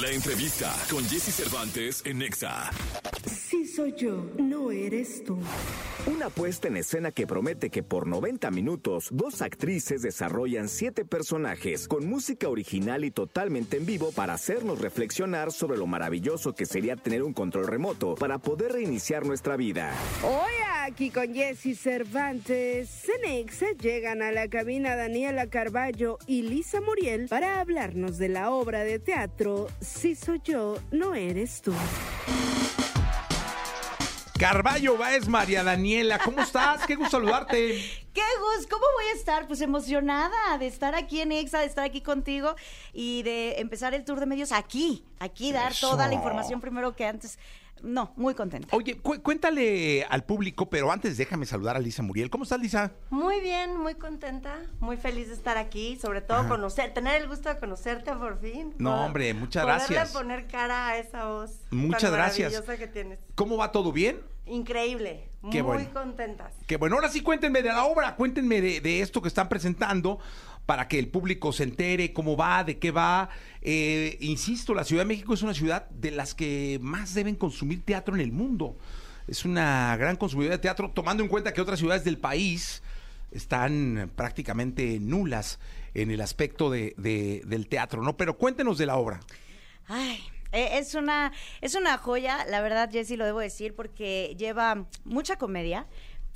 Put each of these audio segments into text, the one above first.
La entrevista con Jesse Cervantes en Nexa. Sí soy yo, no eres tú. Una puesta en escena que promete que por 90 minutos dos actrices desarrollan siete personajes con música original y totalmente en vivo para hacernos reflexionar sobre lo maravilloso que sería tener un control remoto para poder reiniciar nuestra vida. Hoy aquí con Jesse Cervantes, Cenex llegan a la cabina Daniela Carballo y Lisa Muriel para hablarnos de la obra de teatro Si soy yo, no eres tú. Carballo Baez, María Daniela, ¿cómo estás? Qué gusto saludarte. ¡Qué gusto! ¿Cómo voy a estar? Pues emocionada de estar aquí en EXA, de estar aquí contigo y de empezar el tour de medios aquí, aquí dar toda la información primero que antes. No, muy contenta. Oye, cu- cuéntale al público, pero antes déjame saludar a Lisa Muriel. ¿Cómo estás, Lisa? Muy bien, muy contenta, muy feliz de estar aquí, sobre todo conocer, tener el gusto de conocerte por fin. No, Poder- hombre, muchas poderle gracias. poner cara a esa voz. Muchas tan gracias. maravillosa que tienes. ¿Cómo va todo bien? Increíble, Qué muy bueno. contentas. Que bueno, ahora sí cuéntenme de la obra, cuéntenme de, de esto que están presentando para que el público se entere cómo va, de qué va. Eh, insisto, la Ciudad de México es una ciudad de las que más deben consumir teatro en el mundo. Es una gran consumidora de teatro, tomando en cuenta que otras ciudades del país están prácticamente nulas en el aspecto de- de- del teatro, ¿no? Pero cuéntenos de la obra. Ay, es una, es una joya, la verdad, Jessy, lo debo decir, porque lleva mucha comedia,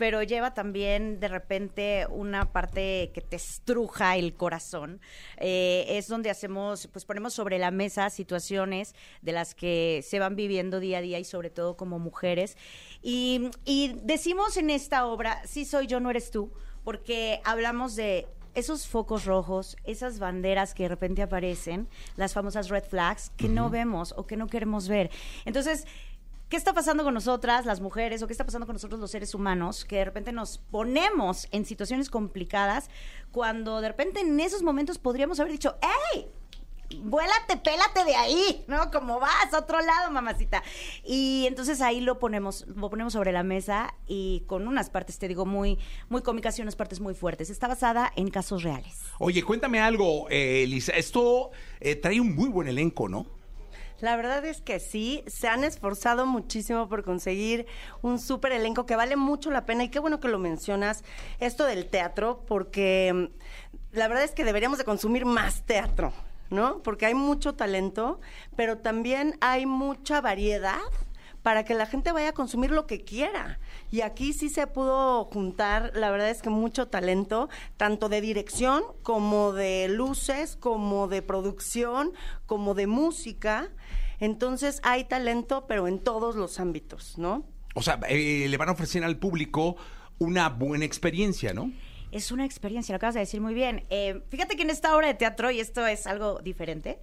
pero lleva también de repente una parte que te estruja el corazón. Eh, es donde hacemos, pues ponemos sobre la mesa situaciones de las que se van viviendo día a día y sobre todo como mujeres. Y, y decimos en esta obra, sí soy yo, no eres tú, porque hablamos de esos focos rojos, esas banderas que de repente aparecen, las famosas red flags que no vemos o que no queremos ver. Entonces, ¿qué está pasando con nosotras, las mujeres, o qué está pasando con nosotros los seres humanos, que de repente nos ponemos en situaciones complicadas cuando de repente en esos momentos podríamos haber dicho, ¡Ey! Vuélate, pélate de ahí, ¿no? Como vas, a otro lado, mamacita. Y entonces ahí lo ponemos, lo ponemos sobre la mesa y con unas partes, te digo, muy, muy cómicas y unas partes muy fuertes. Está basada en casos reales. Oye, cuéntame algo, eh, Lisa. Esto eh, trae un muy buen elenco, ¿no? La verdad es que sí, se han esforzado muchísimo por conseguir un súper elenco que vale mucho la pena y qué bueno que lo mencionas, esto del teatro, porque mm, la verdad es que deberíamos de consumir más teatro, ¿no? Porque hay mucho talento, pero también hay mucha variedad para que la gente vaya a consumir lo que quiera. Y aquí sí se pudo juntar, la verdad es que mucho talento, tanto de dirección como de luces, como de producción, como de música. Entonces hay talento, pero en todos los ámbitos, ¿no? O sea, eh, le van a ofrecer al público una buena experiencia, ¿no? Es una experiencia, lo acabas de decir muy bien. Eh, fíjate que en esta obra de teatro, y esto es algo diferente,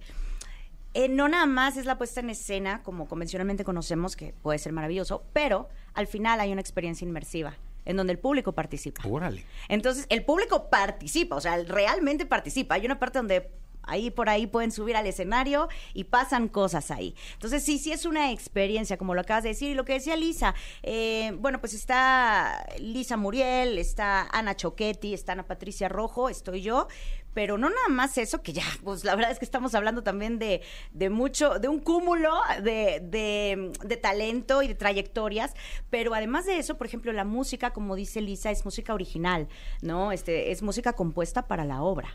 eh, no nada más es la puesta en escena, como convencionalmente conocemos, que puede ser maravilloso, pero al final hay una experiencia inmersiva, en donde el público participa. Órale. Entonces, el público participa, o sea, realmente participa. Hay una parte donde ahí por ahí pueden subir al escenario y pasan cosas ahí. Entonces, sí, sí es una experiencia, como lo acabas de decir. Y lo que decía Lisa, eh, bueno, pues está Lisa Muriel, está Ana Choquetti, está Ana Patricia Rojo, estoy yo. Pero no nada más eso, que ya, pues la verdad es que estamos hablando también de, de mucho, de un cúmulo de, de, talento y de trayectorias. Pero además de eso, por ejemplo, la música, como dice Lisa, es música original, ¿no? Este, es música compuesta para la obra.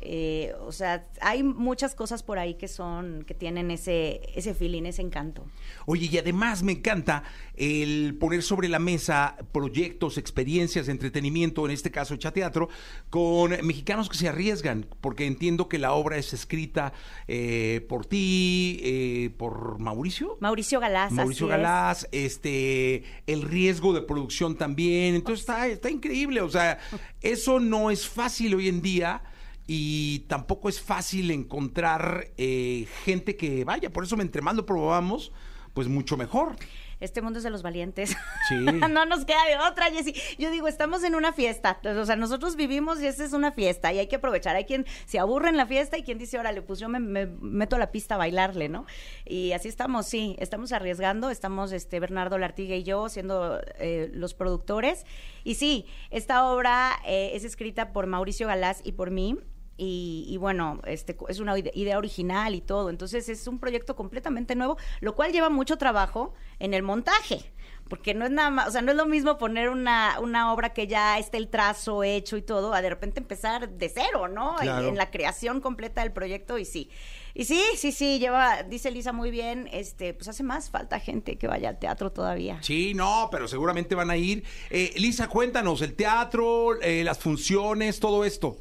Eh, o sea, hay muchas cosas por ahí que son, que tienen ese, ese feeling, ese encanto. Oye, y además me encanta el poner sobre la mesa proyectos, experiencias entretenimiento, en este caso teatro, con mexicanos que se arriesgan, porque entiendo que la obra es escrita eh, por ti, eh, por Mauricio. Mauricio Galás. Mauricio así es. Galás, este, el riesgo de producción también. Entonces está, está increíble. O sea, eso no es fácil hoy en día y tampoco es fácil encontrar eh, gente que vaya. Por eso, entre más lo probamos, pues mucho mejor. Este mundo es de los valientes. Sí. no nos queda de otra, Jessy. Yo digo, estamos en una fiesta. O sea, nosotros vivimos y esta es una fiesta y hay que aprovechar. Hay quien se aburre en la fiesta y quien dice, órale, pues yo me, me meto a la pista a bailarle, ¿no? Y así estamos, sí. Estamos arriesgando. Estamos, este, Bernardo Lartiga y yo siendo eh, los productores. Y sí, esta obra eh, es escrita por Mauricio Galás y por mí. Y, y bueno, este es una ide- idea original y todo. Entonces es un proyecto completamente nuevo, lo cual lleva mucho trabajo en el montaje. Porque no es nada más, o sea, no es lo mismo poner una, una obra que ya esté el trazo hecho y todo, a de repente empezar de cero, ¿no? En-. En, la creación completa del proyecto y sí. Y sí, sí, sí, lleva, dice Lisa muy bien, este, pues hace más falta gente que vaya al teatro todavía. Sí, no, pero seguramente van a ir. Eh, Lisa, cuéntanos, el teatro, eh, las funciones, todo esto.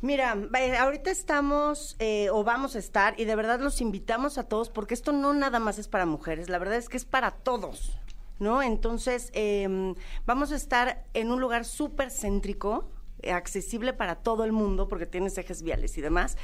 Mira, ahorita estamos eh, o vamos a estar y de verdad los invitamos a todos porque esto no nada más es para mujeres, la verdad es que es para todos, ¿no? Entonces, em, vamos a estar en un lugar súper céntrico, eh, accesible para todo el mundo porque tienes ejes viales y demás.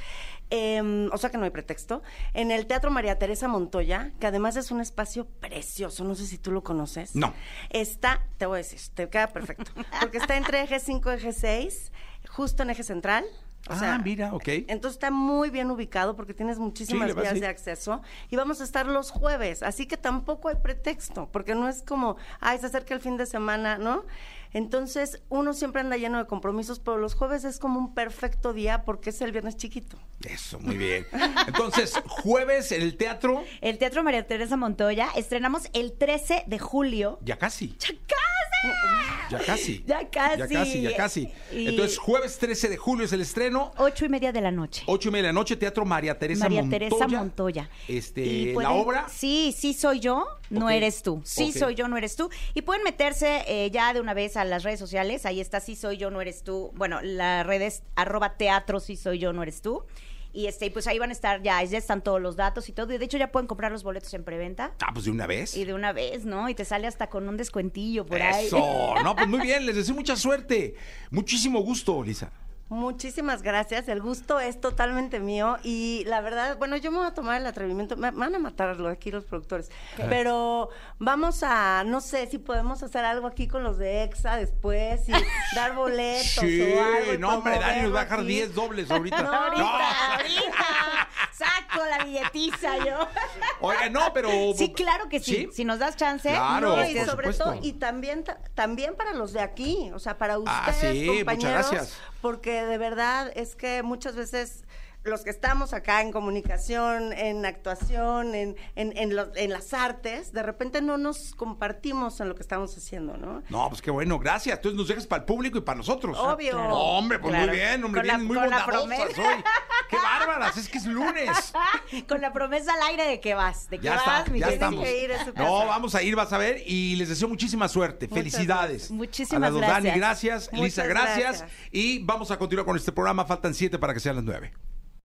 Em, o sea que no hay pretexto. En el Teatro María Teresa Montoya, que además es un espacio precioso, no sé si tú lo conoces. No. Está, te voy a decir, te queda perfecto. Porque está entre eje 5 y eje 6, justo en eje central. O Ah, sea, mira, ok. Entonces está muy bien ubicado porque tienes muchísimas Sí, vías de acceso y vamos a estar los jueves, así que tampoco hay pretexto, porque no es como, ay, se acerca el fin de semana, ¿no? Entonces, uno siempre anda lleno de compromisos, pero los jueves es como un perfecto día porque es el viernes chiquito. Eso, muy bien. Entonces, jueves en el teatro, El Teatro María Teresa Montoya estrenamos el 13 de julio. ya casi. ¡Ya casi! Ya casi. Ya casi. Ya casi, ya casi. Y- Entonces, jueves 13 de julio es el estreno. Ocho y media de la noche. Ocho y media de la noche, Teatro María Teresa María Montoya. Teresa Montoya. Este, Y la obra. Sí, sí soy yo, no eres tú. Sí soy yo, no eres tú. Y pueden meterse eh, ya de una vez a las redes sociales. Ahí está, sí soy yo, no eres tú. Bueno, la red es arroba teatro, sí soy yo, no eres tú. Y este, y pues ahí van a estar ya, ya están todos los datos y todo. Y de hecho ya pueden comprar los boletos en preventa. Ah, pues de una vez. Y de una vez, ¿no? Y te sale hasta con un descuentillo por ahí. Eso. No, pues muy bien, les deseo mucha suerte. Muchísimo gusto, Lisa. Muchísimas gracias, el gusto es totalmente mío y la verdad, bueno, yo me voy a tomar el atrevimiento, me van a matarlo aquí los productores, pero vamos a, no sé si podemos hacer algo aquí con los de EXA después y dar boletos Sí, o algo. no, hombre, Dani nos va a dejar promoverlo 10 aquí. dobles ahorita. No, Ahorita, No. ahorita. Billetiza yo. Oiga, no, pero. Sí, claro que sí. Si nos das chance. Claro, No, y por sobre supuesto. todo, y también, ta- también para los de aquí, o sea, para ustedes, Ah, sí, muchas compañeros, gracias. porque de verdad es que muchas veces los que estamos acá en comunicación, en actuación, en, en, en, los- en las artes, de repente no nos compartimos en lo que estamos haciendo, ¿no? No, pues qué bueno, gracias. Entonces nos dejas para el público y para nosotros. Obvio. Claro. No, hombre, pues Claro. muy bien, hombre, bien, muy bondadosas hoy. Qué bárbaras, es que es lunes. Con la promesa al aire de que vas. De que Ya vas, está, mi ya estamos. que ir a su No, casa. vamos a ir, vas a ver, y les deseo muchísima suerte. Muchas Felicidades. gracias. Muchísimas a las dos Dani, gracias. gracias. Lisa, gracias. gracias. Y vamos a continuar con este programa. Faltan siete para que sean las nueve.